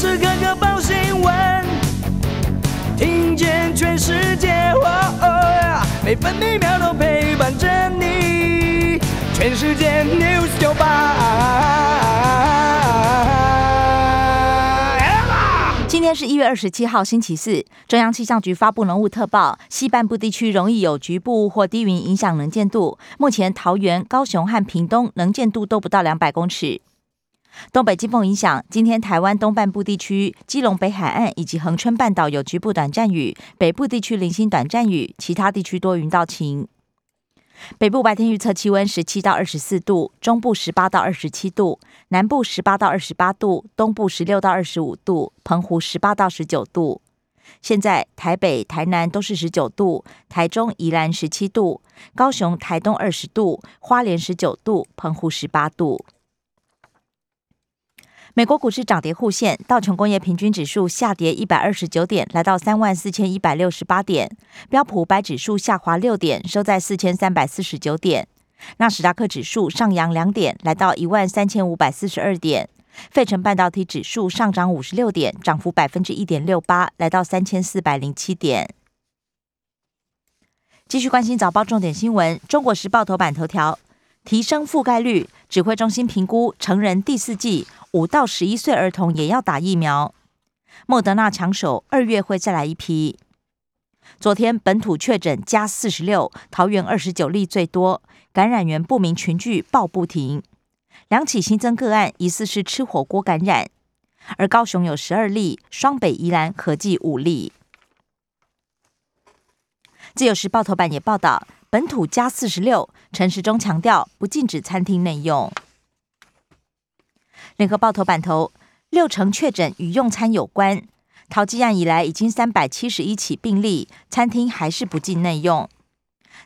时刻刻报新闻，听见全世界，每分每秒都陪伴着你。全世界 news 九八今天是一月二十七号，星期四。中央气象局发布浓雾特报，西半部地区容易有局部或低云影响能见度。目前桃园、高雄和屏东能见度都不到两百公尺。东北季风影响，今天台湾东半部地区、基隆北海岸以及恒春半岛有局部短暂雨，北部地区零星短暂雨，其他地区多云到晴。北部白天预测气温十七到二十四度，中部十八到二十七度，南部十八到二十八度，东部十六到二十五度，澎湖十八到十九度。现在台北、台南都是十九度，台中、宜兰十七度，高雄、台东二十度，花莲十九度，澎湖十八度。美国股市涨跌互现，道琼工业平均指数下跌一百二十九点，来到三万四千一百六十八点；标普五百指数下滑六点，收在四千三百四十九点；纳斯达克指数上扬两点，来到一万三千五百四十二点；费城半导体指数上涨五十六点，涨幅百分之一点六八，来到三千四百零七点。继续关心早报重点新闻，《中国时报》头版头条：提升覆盖率，指挥中心评估成人第四季。五到十一岁儿童也要打疫苗，莫德纳抢手，二月会再来一批。昨天本土确诊加四十六，桃园二十九例最多，感染源不明群聚报不停。两起新增个案疑似是吃火锅感染，而高雄有十二例，双北宜兰合计五例。自由时报头版也报道，本土加四十六，陈时中强调不禁止餐厅内用。联合报头版头，六成确诊与用餐有关。淘机案以来，已经三百七十一起病例，餐厅还是不进内用。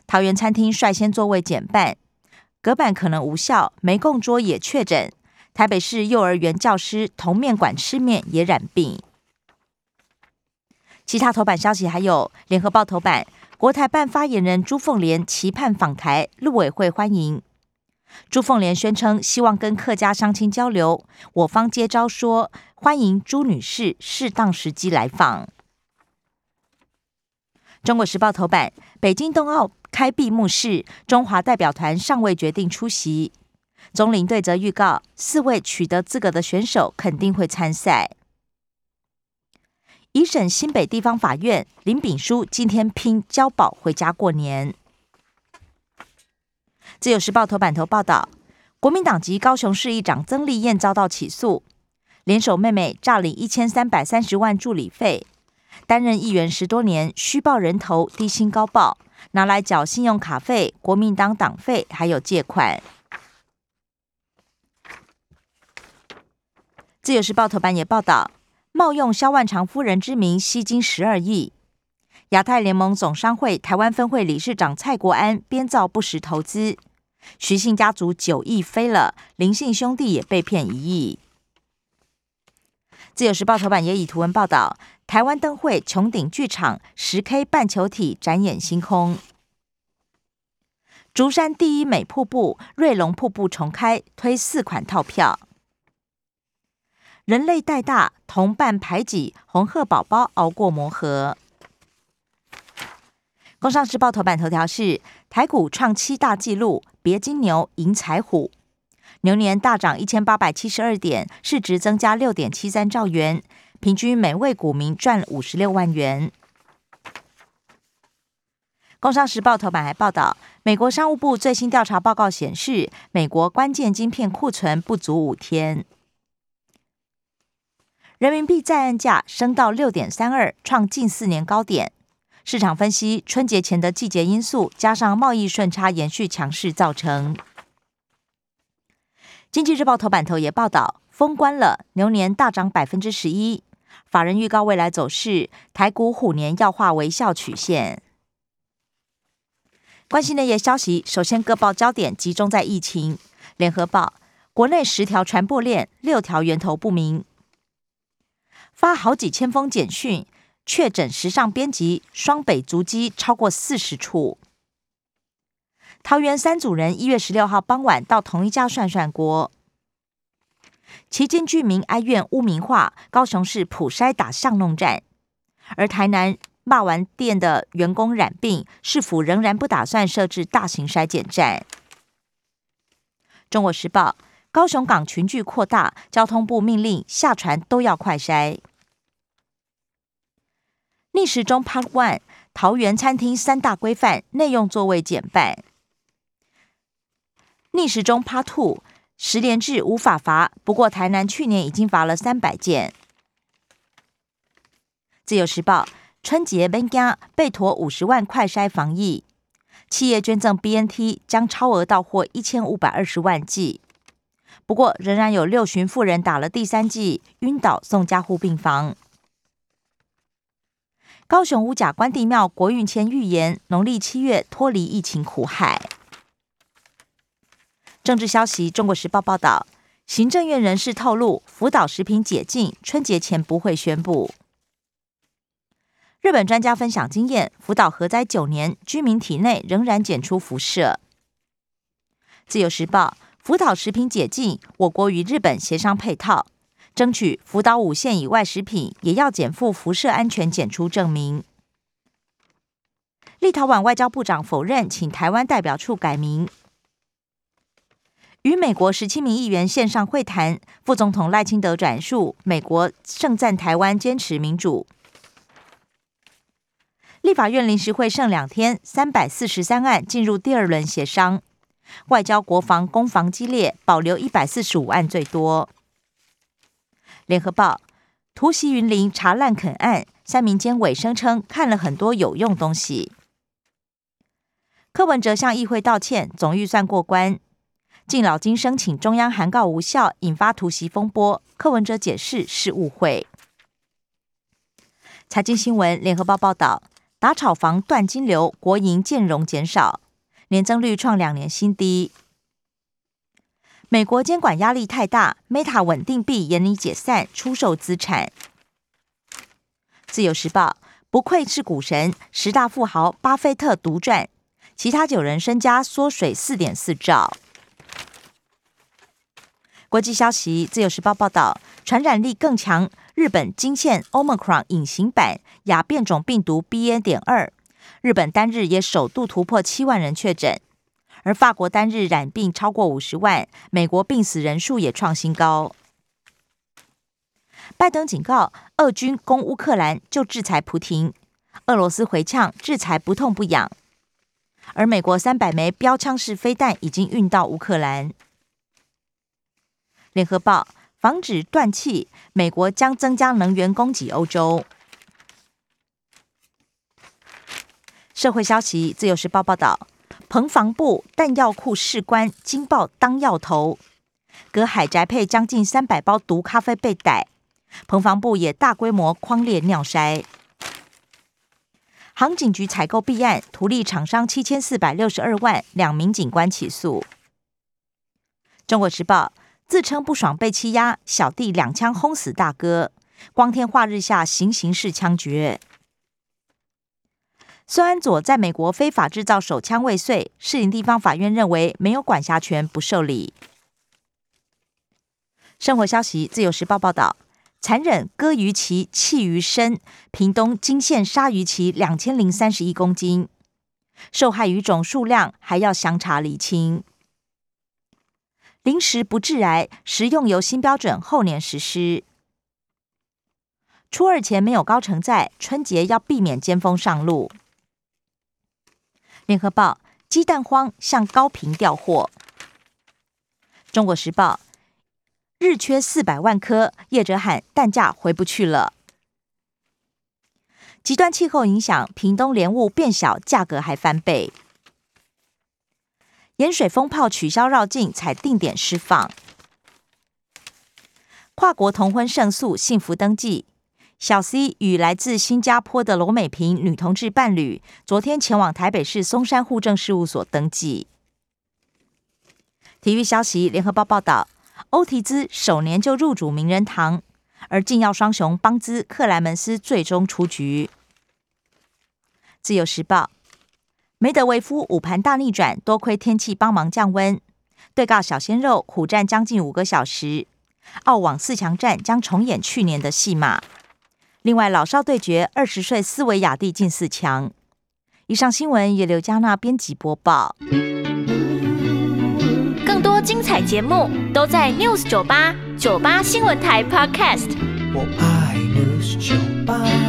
桃园餐厅率先座位减半，隔板可能无效，没供桌也确诊。台北市幼儿园教师同面馆吃面也染病。其他头版消息还有，联合报头版，国台办发言人朱凤莲期盼访台，陆委会欢迎。朱凤莲宣称希望跟客家乡亲交流，我方接招说欢迎朱女士适当时机来访。中国时报头版：北京冬奥开闭幕式，中华代表团尚未决定出席。中领队则预告，四位取得资格的选手肯定会参赛。一审新北地方法院林炳书今天拼交保回家过年。自由时报头版头报道，国民党籍高雄市议长曾丽燕遭到起诉，联手妹妹诈领一千三百三十万助理费，担任议员十多年，虚报人头，低薪高报，拿来缴信用卡费、国民党党费，还有借款。自由时报头版也报道，冒用萧万长夫人之名吸金十二亿。亚太联盟总商会台湾分会理事长蔡国安编造不实投资，徐姓家族九亿飞了，林姓兄弟也被骗一亿。自由时报头版也以图文报道，台湾灯会穹顶剧场十 K 半球体展演星空，竹山第一美瀑布瑞龙瀑布重开，推四款套票，人类带大同伴排挤红鹤宝宝熬过磨合。工商时报头版头条是台股创七大纪录，别金牛迎财虎，牛年大涨一千八百七十二点，市值增加六点七三兆元，平均每位股民赚五十六万元。工商时报头版还报道，美国商务部最新调查报告显示，美国关键晶片库存不足五天，人民币在岸价升到六点三二，创近四年高点。市场分析，春节前的季节因素加上贸易顺差延续强势造成。经济日报头版头也报道，封关了，牛年大涨百分之十一。法人预告未来走势，台股虎年要画微笑曲线。关心内页消息，首先各报焦点集中在疫情。联合报，国内十条传播链，六条源头不明，发好几千封简讯。确诊时尚编辑，双北足迹超过四十处。桃园三组人一月十六号傍晚到同一家涮涮锅。其间居民哀怨污名化，高雄市普筛打巷弄战，而台南骂完店的员工染病，市府仍然不打算设置大型筛检站。中国时报：高雄港群聚扩大，交通部命令下船都要快筛。逆时钟 Part One：桃园餐厅三大规范，内用座位减半。逆时钟 Part Two：十连制无法罚，不过台南去年已经罚了三百件。自由时报：春节搬家被妥五十万快筛防疫。企业捐赠 BNT 将超额到货一千五百二十万剂，不过仍然有六旬妇人打了第三剂晕倒送加护病房。高雄五甲关帝庙国运签预言，农历七月脱离疫情苦海。政治消息，《中国时报》报道，行政院人士透露，福岛食品解禁，春节前不会宣布。日本专家分享经验，福岛核灾九年，居民体内仍然检出辐射。自由时报：福岛食品解禁，我国与日本协商配套，争取福岛五县以外食品也要减负辐射安全检出证明。立陶宛外交部长否认，请台湾代表处改名。与美国十七名议员线上会谈，副总统赖清德转述美国盛赞台湾坚持民主。立法院临时会剩两天，三百四十三案进入第二轮协商，外交、国防攻防激烈，保留一百四十五案最多。联合报突袭云林查烂垦案，三名监委声称看了很多有用东西。柯文哲向议会道歉，总预算过关。敬老金申请中央函告无效，引发突袭风波。柯文哲解释是误会。财经新闻，联合报报道。打炒房断金流，国营建融减少，年增率创两年新低。美国监管压力太大，Meta 稳定币严拟解散，出售资产。自由时报不愧是股神，十大富豪巴菲特独赚，其他九人身家缩水四点四兆。国际消息，自由时报报道，传染力更强。日本惊现 Omicron 隐形版亚变种病毒 BA. 点二，日本单日也首度突破七万人确诊，而法国单日染病超过五十万，美国病死人数也创新高。拜登警告，俄军攻乌克兰就制裁普廷，俄罗斯回呛制裁不痛不痒，而美国三百枚标枪式飞弹已经运到乌克兰。联合报。防止断气，美国将增加能源供给欧洲。社会消息，《自由时报》报道，彭防部弹药库士官惊爆当药头，隔海宅配将近三百包毒咖啡被逮，彭防部也大规模框列尿筛。航警局采购弊案，图利厂商七千四百六十二万，两名警官起诉。中国时报。自称不爽被欺压，小弟两枪轰死大哥。光天化日下行刑式枪决。孙安佐在美国非法制造手枪未遂，士林地方法院认为没有管辖权，不受理。生活消息，自由时报报道：残忍割鱼鳍，弃鱼身。屏东金线鲨鱼鳍两千零三十一公斤，受害鱼种数量还要详查厘清。临时不致癌，食用油新标准后年实施。初二前没有高承载，春节要避免尖峰上路。联合报鸡蛋荒向高频调货。中国时报日缺四百万颗，业者喊蛋价回不去了。极端气候影响，屏东莲雾变小，价格还翻倍。盐水风炮取消绕境，采定点释放。跨国同婚胜诉，幸福登记。小 C 与来自新加坡的罗美萍女同志伴侣，昨天前往台北市松山户政事务所登记。体育消息，联合报报道，欧提兹首年就入主名人堂，而禁药双雄邦兹克莱门斯最终出局。自由时报。梅德维夫午盘大逆转，多亏天气帮忙降温，对告小鲜肉苦战将近五个小时。澳网四强战将重演去年的戏码。另外，老少对决二十岁斯维亚蒂进四强。以上新闻由刘嘉娜编辑播报。更多精彩节目都在 News 九八九八新闻台 Podcast。我爱 News 酒吧。